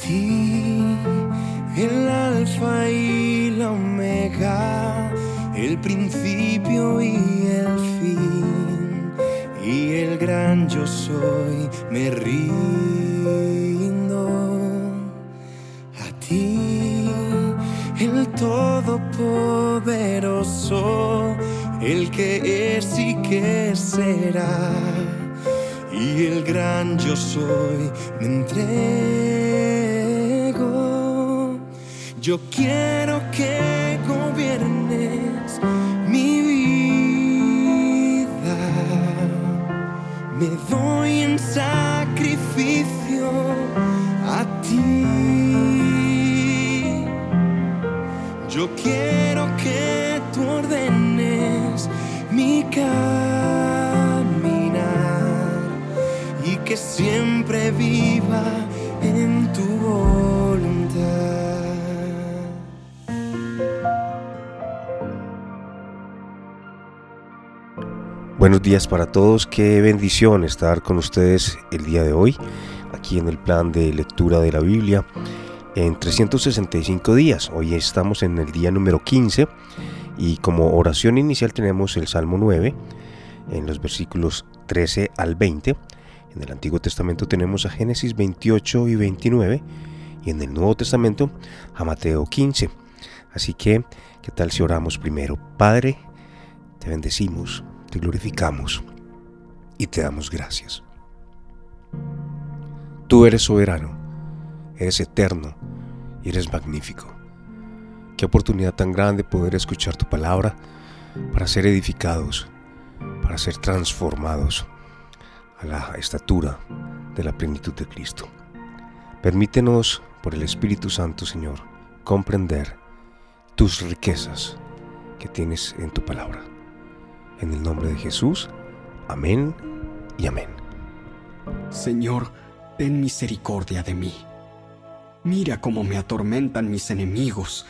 ti, el alfa y la omega, el principio y el fin, y el gran yo soy, me rindo a ti, el todopoderoso, el que es y que será y el gran yo soy me entrego. Yo quiero que gobiernes mi vida. Me doy en sacrificio a ti. Yo quiero Buenos días para todos, qué bendición estar con ustedes el día de hoy, aquí en el plan de lectura de la Biblia en 365 días. Hoy estamos en el día número 15 y como oración inicial tenemos el Salmo 9 en los versículos 13 al 20. En el Antiguo Testamento tenemos a Génesis 28 y 29 y en el Nuevo Testamento a Mateo 15. Así que, ¿qué tal si oramos primero? Padre, te bendecimos, te glorificamos y te damos gracias. Tú eres soberano, eres eterno y eres magnífico. Qué oportunidad tan grande poder escuchar tu palabra para ser edificados, para ser transformados a la estatura de la plenitud de Cristo. Permítenos, por el Espíritu Santo, Señor, comprender tus riquezas que tienes en tu palabra. En el nombre de Jesús, amén y amén. Señor, ten misericordia de mí. Mira cómo me atormentan mis enemigos.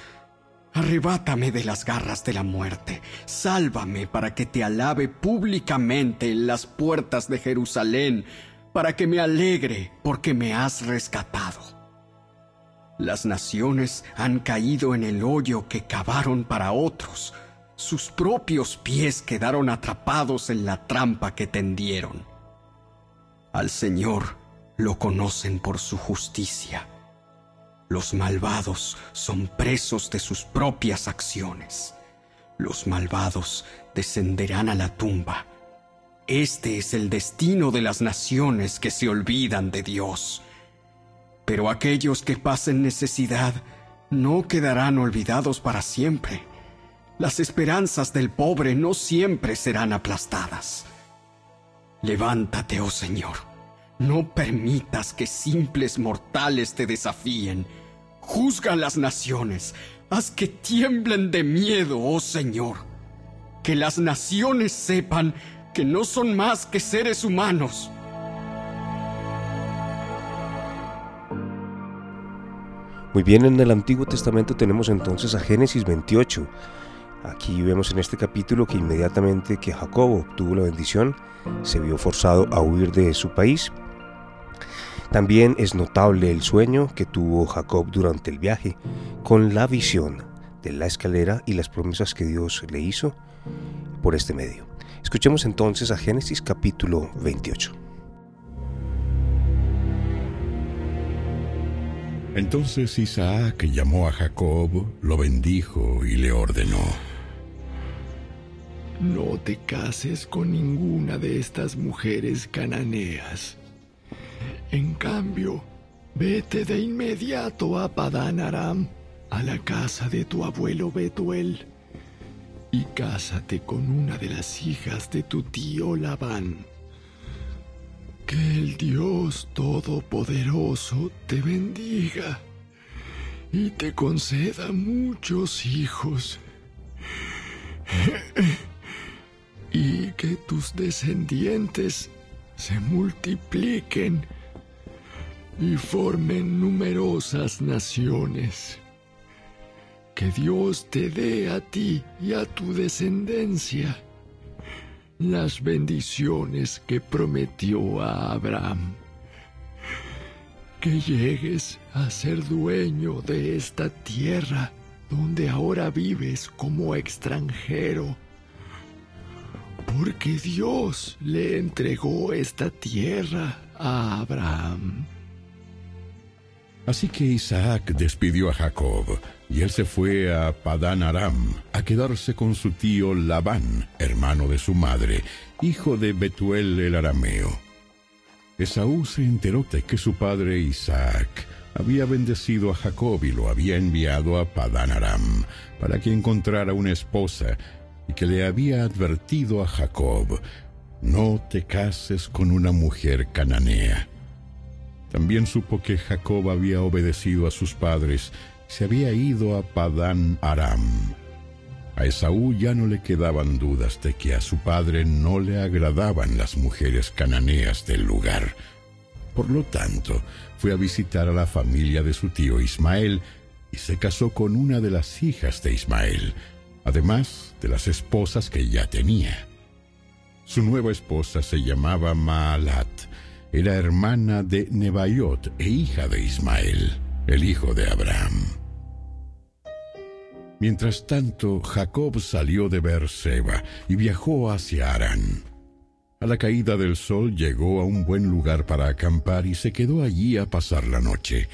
Arrebátame de las garras de la muerte. Sálvame para que te alabe públicamente en las puertas de Jerusalén, para que me alegre porque me has rescatado. Las naciones han caído en el hoyo que cavaron para otros. Sus propios pies quedaron atrapados en la trampa que tendieron. Al Señor lo conocen por su justicia. Los malvados son presos de sus propias acciones. Los malvados descenderán a la tumba. Este es el destino de las naciones que se olvidan de Dios. Pero aquellos que pasen necesidad no quedarán olvidados para siempre. Las esperanzas del pobre no siempre serán aplastadas. Levántate, oh Señor. No permitas que simples mortales te desafíen. Juzga a las naciones. Haz que tiemblen de miedo, oh Señor. Que las naciones sepan que no son más que seres humanos. Muy bien, en el Antiguo Testamento tenemos entonces a Génesis 28. Aquí vemos en este capítulo que inmediatamente que Jacob obtuvo la bendición, se vio forzado a huir de su país. También es notable el sueño que tuvo Jacob durante el viaje, con la visión de la escalera y las promesas que Dios le hizo por este medio. Escuchemos entonces a Génesis capítulo 28. Entonces Isaac llamó a Jacob, lo bendijo y le ordenó. No te cases con ninguna de estas mujeres cananeas. En cambio, vete de inmediato a Padán Aram, a la casa de tu abuelo Betuel, y cásate con una de las hijas de tu tío Labán. Que el Dios Todopoderoso te bendiga y te conceda muchos hijos. y que tus descendientes se multipliquen y formen numerosas naciones. Que Dios te dé a ti y a tu descendencia las bendiciones que prometió a Abraham. que llegues a ser dueño de esta tierra donde ahora vives como extranjero. Porque Dios le entregó esta tierra a Abraham. Así que Isaac despidió a Jacob, y él se fue a Padán Aram a quedarse con su tío Labán, hermano de su madre, hijo de Betuel el arameo. Esaú se enteró de que su padre Isaac había bendecido a Jacob y lo había enviado a Padán Aram para que encontrara una esposa y que le había advertido a Jacob, no te cases con una mujer cananea. También supo que Jacob había obedecido a sus padres, se había ido a Padán Aram. A Esaú ya no le quedaban dudas de que a su padre no le agradaban las mujeres cananeas del lugar. Por lo tanto, fue a visitar a la familia de su tío Ismael y se casó con una de las hijas de Ismael, además de las esposas que ya tenía. Su nueva esposa se llamaba Maalat, era hermana de Nebaiot e hija de Ismael, el hijo de Abraham. Mientras tanto, Jacob salió de Beerseba y viajó hacia Arán. A la caída del sol llegó a un buen lugar para acampar y se quedó allí a pasar la noche.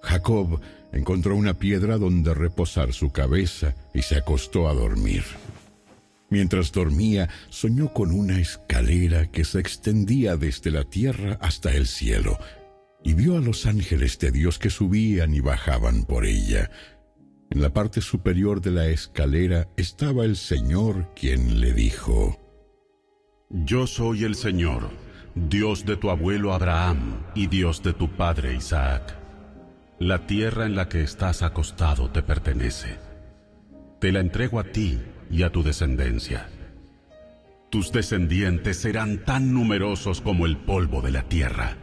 Jacob encontró una piedra donde reposar su cabeza y se acostó a dormir. Mientras dormía, soñó con una escalera que se extendía desde la tierra hasta el cielo, y vio a los ángeles de Dios que subían y bajaban por ella. En la parte superior de la escalera estaba el Señor quien le dijo, Yo soy el Señor, Dios de tu abuelo Abraham y Dios de tu padre Isaac. La tierra en la que estás acostado te pertenece. Te la entrego a ti y a tu descendencia. Tus descendientes serán tan numerosos como el polvo de la tierra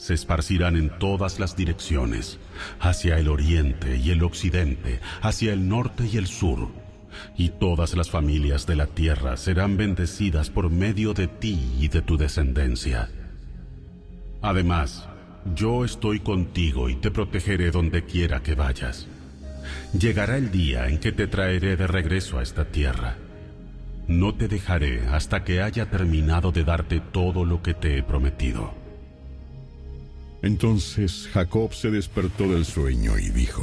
se esparcirán en todas las direcciones, hacia el oriente y el occidente, hacia el norte y el sur, y todas las familias de la tierra serán bendecidas por medio de ti y de tu descendencia. Además, yo estoy contigo y te protegeré donde quiera que vayas. Llegará el día en que te traeré de regreso a esta tierra. No te dejaré hasta que haya terminado de darte todo lo que te he prometido. Entonces Jacob se despertó del sueño y dijo,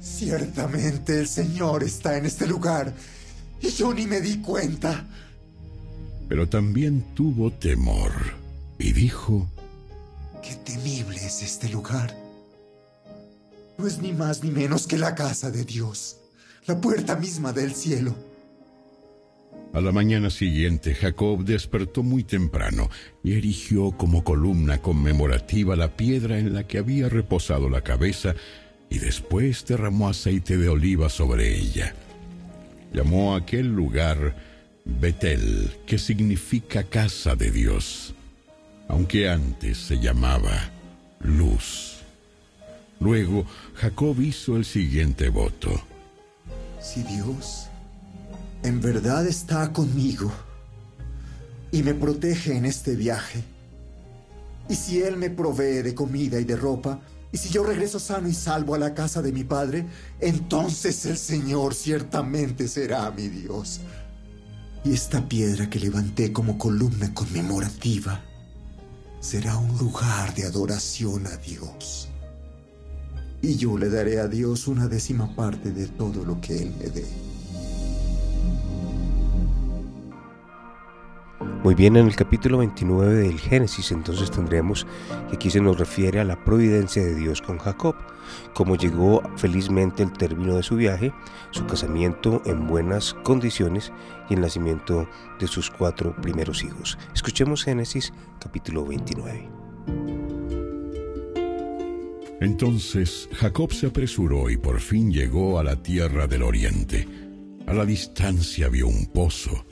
Ciertamente el Señor está en este lugar y yo ni me di cuenta. Pero también tuvo temor y dijo, Qué temible es este lugar. No es ni más ni menos que la casa de Dios, la puerta misma del cielo. A la mañana siguiente, Jacob despertó muy temprano y erigió como columna conmemorativa la piedra en la que había reposado la cabeza y después derramó aceite de oliva sobre ella. Llamó a aquel lugar Betel, que significa casa de Dios, aunque antes se llamaba Luz. Luego Jacob hizo el siguiente voto. Si Dios en verdad está conmigo y me protege en este viaje. Y si Él me provee de comida y de ropa, y si yo regreso sano y salvo a la casa de mi padre, entonces el Señor ciertamente será mi Dios. Y esta piedra que levanté como columna conmemorativa será un lugar de adoración a Dios. Y yo le daré a Dios una décima parte de todo lo que Él me dé. Muy bien, en el capítulo 29 del Génesis entonces tendremos que aquí se nos refiere a la providencia de Dios con Jacob, cómo llegó felizmente el término de su viaje, su casamiento en buenas condiciones y el nacimiento de sus cuatro primeros hijos. Escuchemos Génesis capítulo 29. Entonces Jacob se apresuró y por fin llegó a la tierra del oriente. A la distancia vio un pozo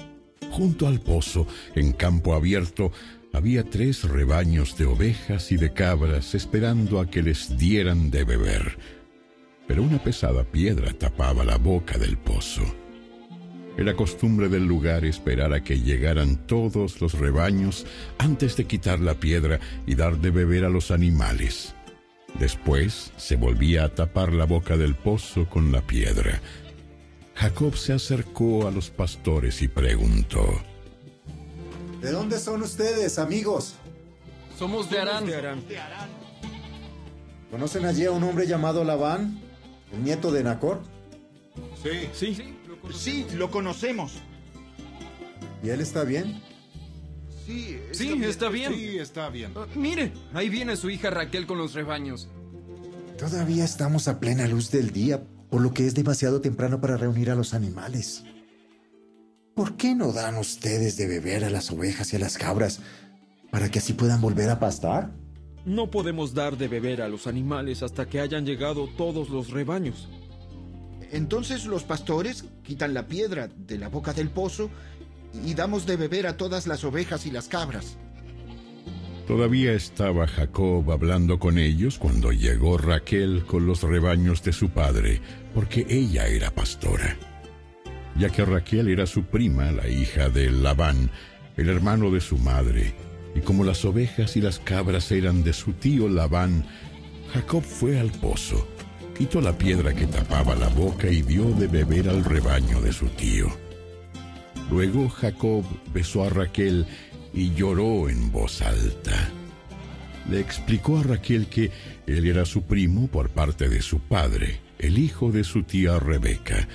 Junto al pozo, en campo abierto, había tres rebaños de ovejas y de cabras esperando a que les dieran de beber. Pero una pesada piedra tapaba la boca del pozo. Era costumbre del lugar esperar a que llegaran todos los rebaños antes de quitar la piedra y dar de beber a los animales. Después se volvía a tapar la boca del pozo con la piedra. Jacob se acercó a los pastores y preguntó, ¿De dónde son ustedes, amigos? Somos de Arán. ¿Conocen allí a un hombre llamado Labán, el nieto de Nacor? Sí. Sí. Sí, lo conocemos. ¿Y él está bien? Sí, está bien. Sí, está bien. Ah, mire, ahí viene su hija Raquel con los rebaños. Todavía estamos a plena luz del día, por lo que es demasiado temprano para reunir a los animales. ¿Por qué no dan ustedes de beber a las ovejas y a las cabras para que así puedan volver a pastar? No podemos dar de beber a los animales hasta que hayan llegado todos los rebaños. Entonces los pastores quitan la piedra de la boca del pozo y damos de beber a todas las ovejas y las cabras. Todavía estaba Jacob hablando con ellos cuando llegó Raquel con los rebaños de su padre, porque ella era pastora. Ya que Raquel era su prima, la hija de Labán, el hermano de su madre, y como las ovejas y las cabras eran de su tío Labán, Jacob fue al pozo quitó la piedra que tapaba la boca y dio de beber al rebaño de su tío. Luego Jacob besó a Raquel y lloró en voz alta. Le explicó a Raquel que él era su primo por parte de su padre, el hijo de su tía Rebeca.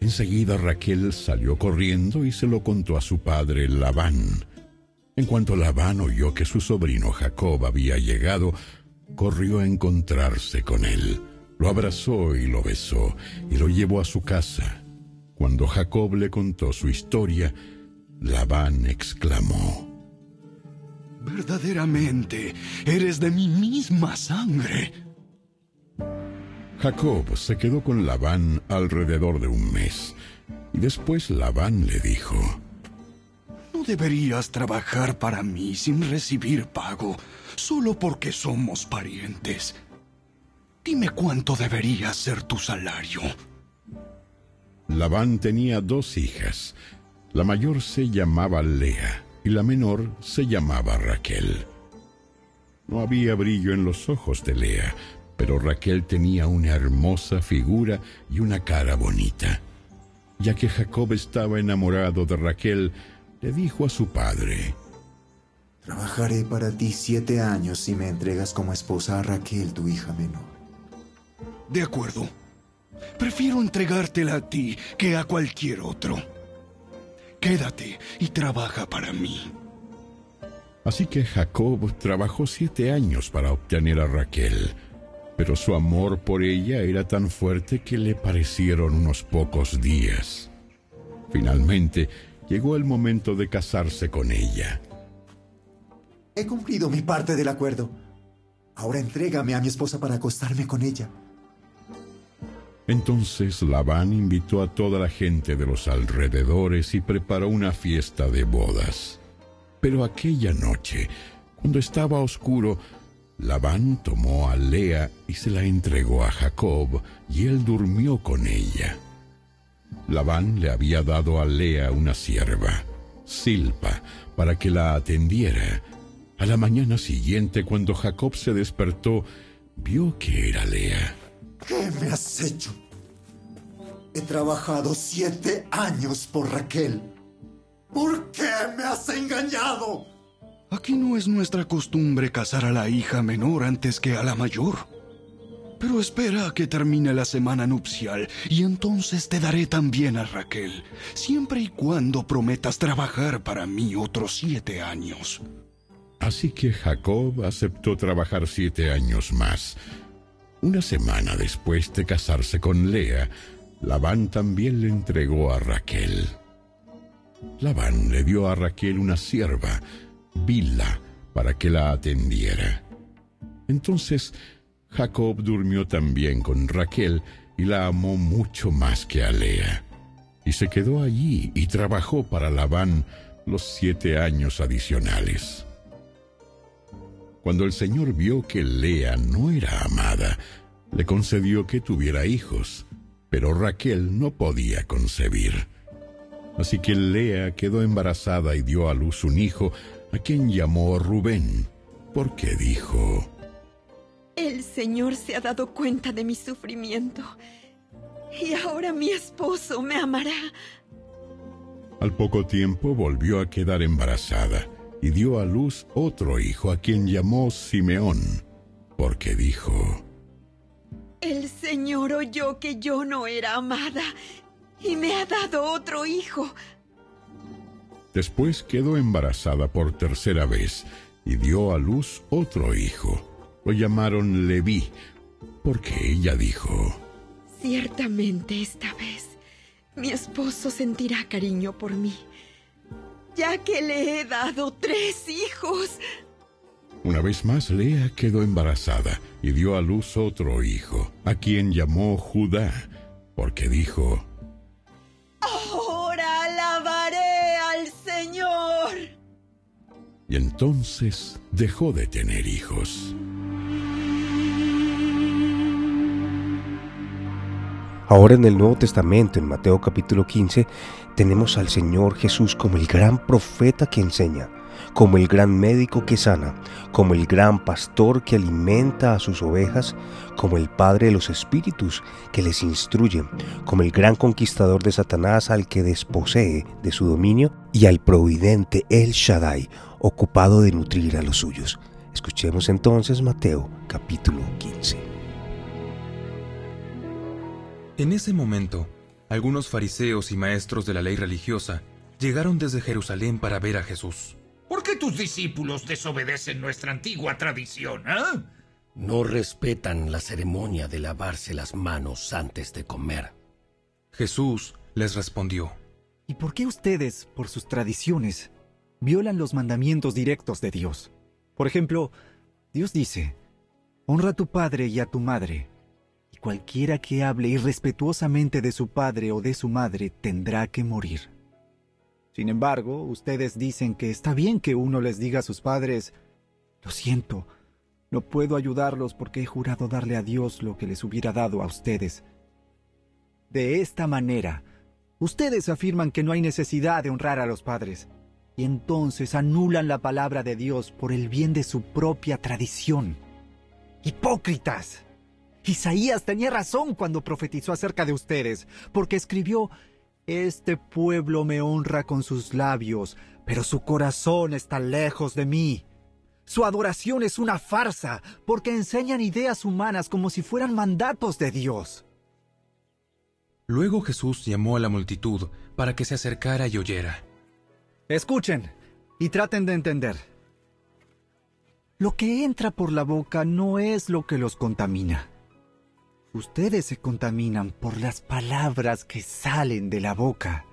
Enseguida Raquel salió corriendo y se lo contó a su padre Labán. En cuanto Labán oyó que su sobrino Jacob había llegado, corrió a encontrarse con él. Lo abrazó y lo besó y lo llevó a su casa. Cuando Jacob le contó su historia, Labán exclamó, Verdaderamente, eres de mi misma sangre. Jacob se quedó con Labán alrededor de un mes, y después Labán le dijo, No deberías trabajar para mí sin recibir pago, solo porque somos parientes. Dime cuánto debería ser tu salario. Labán tenía dos hijas. La mayor se llamaba Lea y la menor se llamaba Raquel. No había brillo en los ojos de Lea, pero Raquel tenía una hermosa figura y una cara bonita. Ya que Jacob estaba enamorado de Raquel, le dijo a su padre, Trabajaré para ti siete años si me entregas como esposa a Raquel, tu hija menor. De acuerdo. Prefiero entregártela a ti que a cualquier otro. Quédate y trabaja para mí. Así que Jacob trabajó siete años para obtener a Raquel, pero su amor por ella era tan fuerte que le parecieron unos pocos días. Finalmente, llegó el momento de casarse con ella. He cumplido mi parte del acuerdo. Ahora entrégame a mi esposa para acostarme con ella. Entonces Labán invitó a toda la gente de los alrededores y preparó una fiesta de bodas. Pero aquella noche, cuando estaba oscuro, Labán tomó a Lea y se la entregó a Jacob, y él durmió con ella. Labán le había dado a Lea una sierva, Silpa, para que la atendiera. A la mañana siguiente, cuando Jacob se despertó, vio que era Lea. ¿Qué me has hecho? He trabajado siete años por Raquel. ¿Por qué me has engañado? Aquí no es nuestra costumbre casar a la hija menor antes que a la mayor. Pero espera a que termine la semana nupcial y entonces te daré también a Raquel, siempre y cuando prometas trabajar para mí otros siete años. Así que Jacob aceptó trabajar siete años más una semana después de casarse con Lea, Labán también le entregó a Raquel. Labán le dio a Raquel una sierva, Bila, para que la atendiera. Entonces Jacob durmió también con Raquel y la amó mucho más que a Lea. Y se quedó allí y trabajó para Labán los siete años adicionales. Cuando el Señor vio que Lea no era amada, le concedió que tuviera hijos, pero Raquel no podía concebir. Así que Lea quedó embarazada y dio a luz un hijo, a quien llamó Rubén, porque dijo, El Señor se ha dado cuenta de mi sufrimiento, y ahora mi esposo me amará. Al poco tiempo volvió a quedar embarazada y dio a luz otro hijo a quien llamó Simeón, porque dijo, El Señor oyó que yo no era amada y me ha dado otro hijo. Después quedó embarazada por tercera vez y dio a luz otro hijo. Lo llamaron Leví, porque ella dijo, Ciertamente esta vez mi esposo sentirá cariño por mí, ya que le he dado tres hijos. Una vez más Lea quedó embarazada y dio a luz otro hijo, a quien llamó Judá, porque dijo, Ahora alabaré al Señor. y entonces dejó de tener hijos. Ahora en el Nuevo Testamento, en Mateo capítulo 15, tenemos al Señor Jesús como el gran profeta que enseña, como el gran médico que sana, como el gran pastor que alimenta a sus ovejas, como el Padre de los Espíritus que les instruye, como el gran conquistador de Satanás al que desposee de su dominio y al providente El Shaddai, ocupado de nutrir a los suyos. Escuchemos entonces Mateo capítulo 15. En ese momento, algunos fariseos y maestros de la ley religiosa llegaron desde Jerusalén para ver a Jesús. ¿Por qué tus discípulos desobedecen nuestra antigua tradición, ah? No respetan la ceremonia de lavarse las manos antes de comer. Jesús les respondió. ¿Y por qué ustedes, por sus tradiciones, violan los mandamientos directos de Dios? Por ejemplo, Dios dice, honra a tu padre y a tu madre, cualquiera que hable irrespetuosamente de su padre o de su madre tendrá que morir. Sin embargo, ustedes dicen que está bien que uno les diga a sus padres, lo siento, no puedo ayudarlos porque he jurado darle a Dios lo que les hubiera dado a ustedes. De esta manera, ustedes afirman que no hay necesidad de honrar a los padres, y entonces anulan la palabra de Dios por el bien de su propia tradición. ¡Hipócritas! Isaías tenía razón cuando profetizó acerca de ustedes, porque escribió, Este pueblo me honra con sus labios, pero su corazón está lejos de mí. Su adoración es una farsa, porque enseñan ideas humanas como si fueran mandatos de Dios. Luego Jesús llamó a la multitud para que se acercara y oyera. Escuchen y traten de entender. Lo que entra por la boca no es lo que los contamina. Ustedes se contaminan por las palabras que salen de la boca.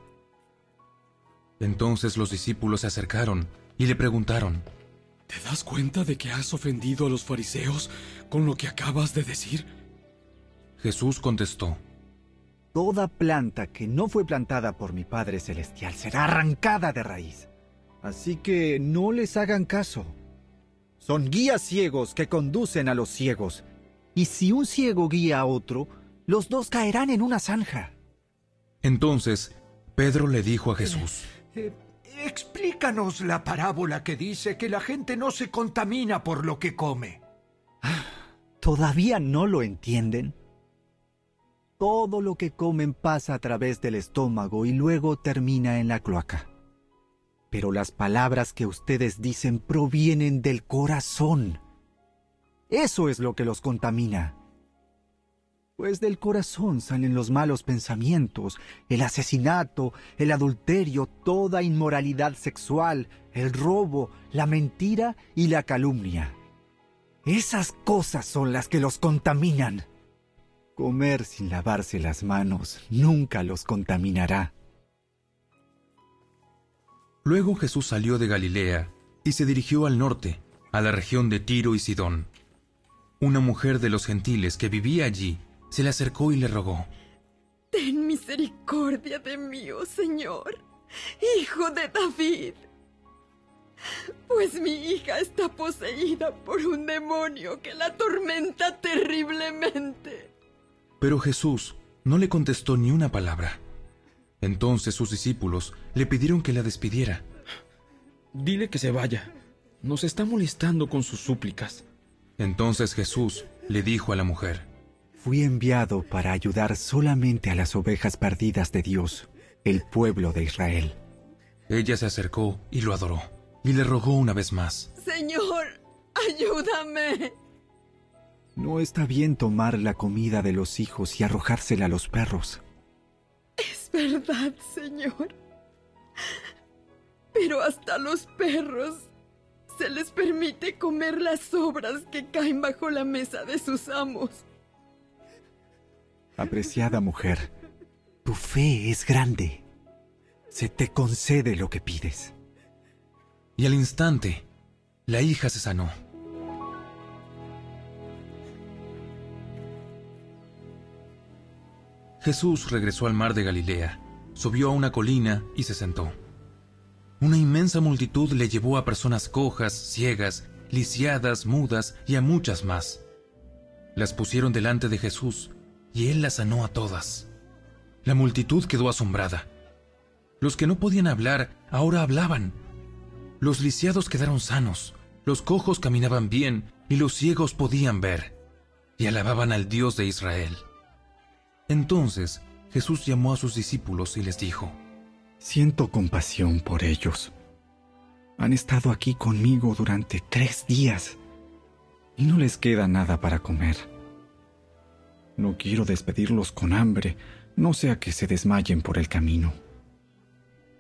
Entonces los discípulos se acercaron y le preguntaron, ¿Te das cuenta de que has ofendido a los fariseos con lo que acabas de decir? Jesús contestó, Toda planta que no fue plantada por mi Padre Celestial será arrancada de raíz. Así que no les hagan caso. Son guías ciegos que conducen a los ciegos. Y si un ciego guía a otro, los dos caerán en una zanja. Entonces Pedro le dijo a Jesús, Eh, explícanos la parábola que dice que la gente no se contamina por lo que come. ¿Todavía no lo entienden? Todo lo que comen pasa a través del estómago y luego termina en la cloaca. Pero las palabras que ustedes dicen provienen del corazón. Eso es lo que los contamina. Pues del corazón salen los malos pensamientos, el asesinato, el adulterio, toda inmoralidad sexual, el robo, la mentira y la calumnia. Esas cosas son las que los contaminan. Comer sin lavarse las manos nunca los contaminará. Luego Jesús salió de Galilea y se dirigió al norte, a la región de Tiro y Sidón. Una mujer de los gentiles que vivía allí se le acercó y le rogó, Ten misericordia de mí, oh Señor, hijo de David. Pues mi hija está poseída por un demonio que la atormenta terriblemente. pero Jesús no le contestó ni una palabra. Entonces sus discípulos le pidieron que la despidiera. Dile que se vaya. Nos está molestando con sus súplicas. Entonces Jesús le dijo a la mujer, Fui enviado para ayudar solamente a las ovejas perdidas de Dios, el pueblo de Israel. Ella se acercó y lo adoró, y le rogó una vez más. Señor, ayúdame. No está bien tomar la comida de los hijos y arrojársela a los perros. Es verdad, Señor. Pero hasta los perros se les permite comer las sobras que caen bajo la mesa de sus amos. Apreciada mujer, tu fe es grande. Se te concede lo que pides. Y al instante, la hija se sanó. Jesús regresó al mar de Galilea, subió a una colina y se sentó. Una inmensa multitud le llevó a personas cojas, ciegas, lisiadas, mudas y a muchas más. Las pusieron delante de Jesús y él las sanó a todas. La multitud quedó asombrada. Los que no podían hablar ahora hablaban. Los lisiados quedaron sanos, los cojos caminaban bien y los ciegos podían ver, y alababan al Dios de Israel. Entonces Jesús llamó a sus discípulos y les dijo, Siento compasión por ellos. Han estado aquí conmigo durante tres días y no les queda nada para comer. No quiero despedirlos con hambre, no sea que se desmayen por el camino.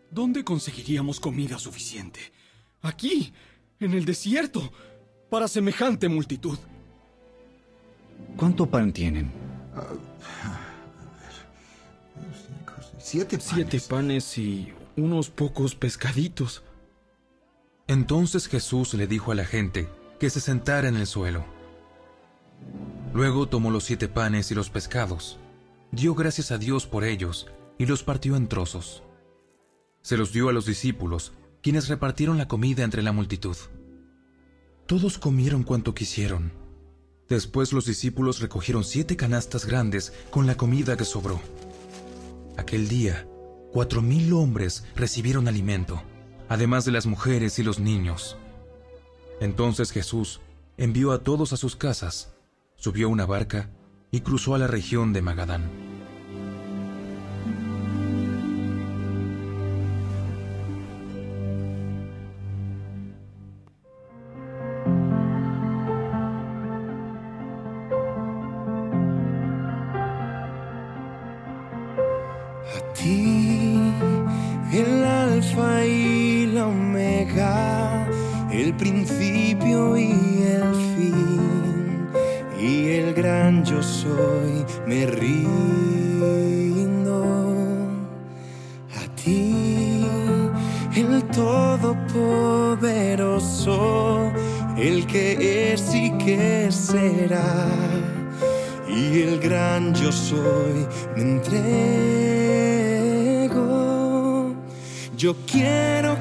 ¿Dónde conseguiríamos comida suficiente? Aquí, en el desierto, para semejante multitud. ¿Cuánto pan tienen? Siete panes. Siete panes y unos pocos pescaditos. Entonces Jesús le dijo a la gente que se sentara en el suelo. Luego tomó los siete panes y los pescados, dio gracias a Dios por ellos y los partió en trozos. Se los dio a los discípulos, quienes repartieron la comida entre la multitud. Todos comieron cuanto quisieron. Después los discípulos recogieron siete canastas grandes con la comida que sobró. Aquel día, cuatro mil hombres recibieron alimento, además de las mujeres y los niños. Entonces Jesús envió a todos a sus casas, subió una barca y cruzó a la región de Magadán. A ti, el alfa y la omega, el principio y el fin, y el gran yo soy, me rindo. A ti, el todopoderoso, el que es y que será y el gran yo soy me entrego. Yo quiero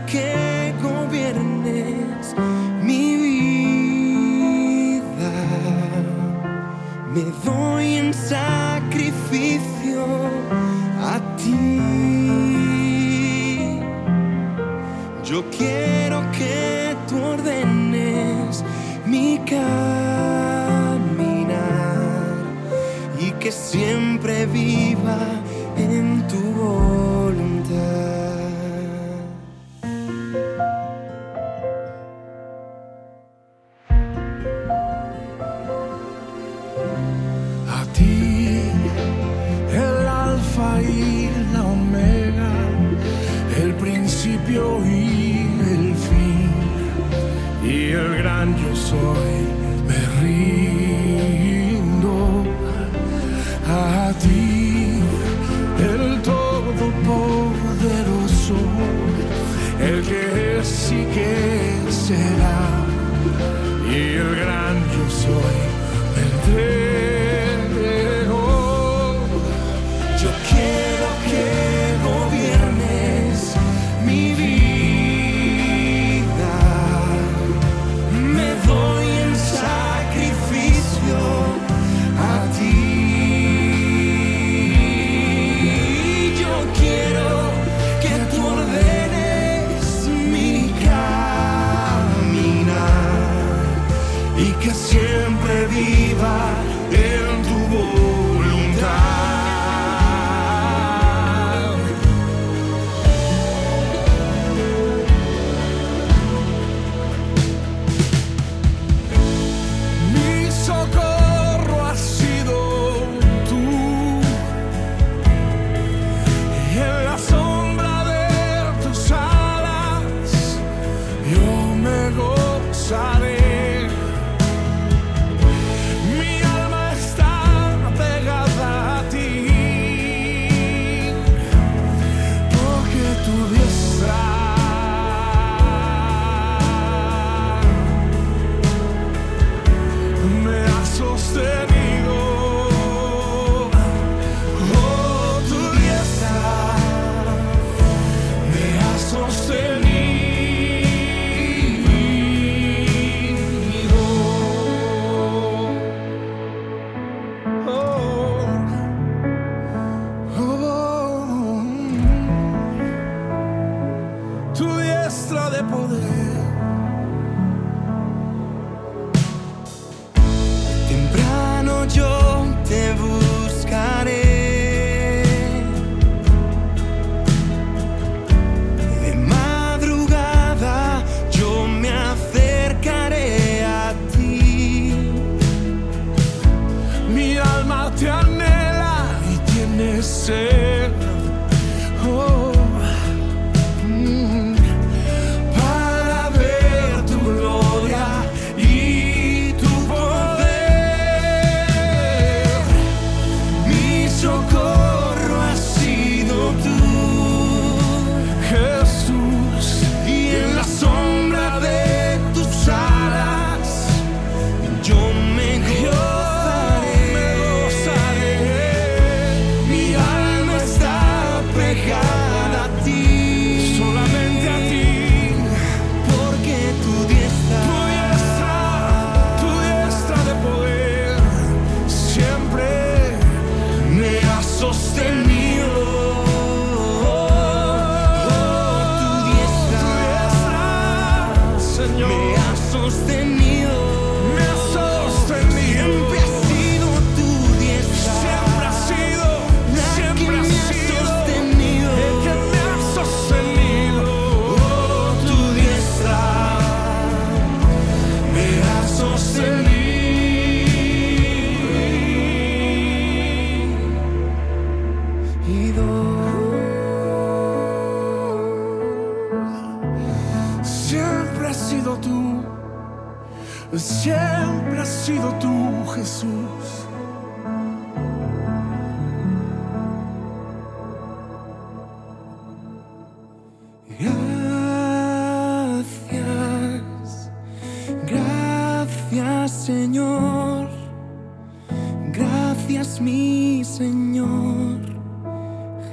say.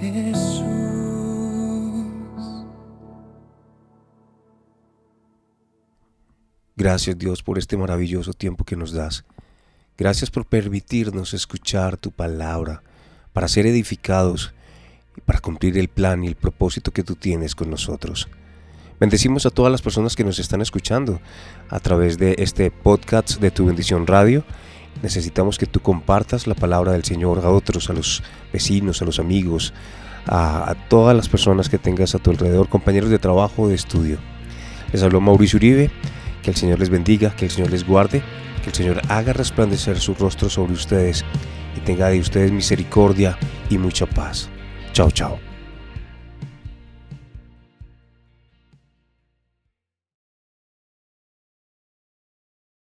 Jesús. Gracias Dios por este maravilloso tiempo que nos das. Gracias por permitirnos escuchar tu palabra, para ser edificados y para cumplir el plan y el propósito que tú tienes con nosotros. Bendecimos a todas las personas que nos están escuchando a través de este podcast de Tu Bendición Radio. Necesitamos que tú compartas la palabra del Señor a otros, a los vecinos, a los amigos, a, todas las personas que tengas a tu alrededor, compañeros de trabajo o de estudio. Les habló Mauricio Uribe. Que el Señor les bendiga, que el Señor les guarde, que el Señor haga resplandecer su rostro sobre ustedes y tenga de ustedes misericordia y mucha paz. Chao, chao.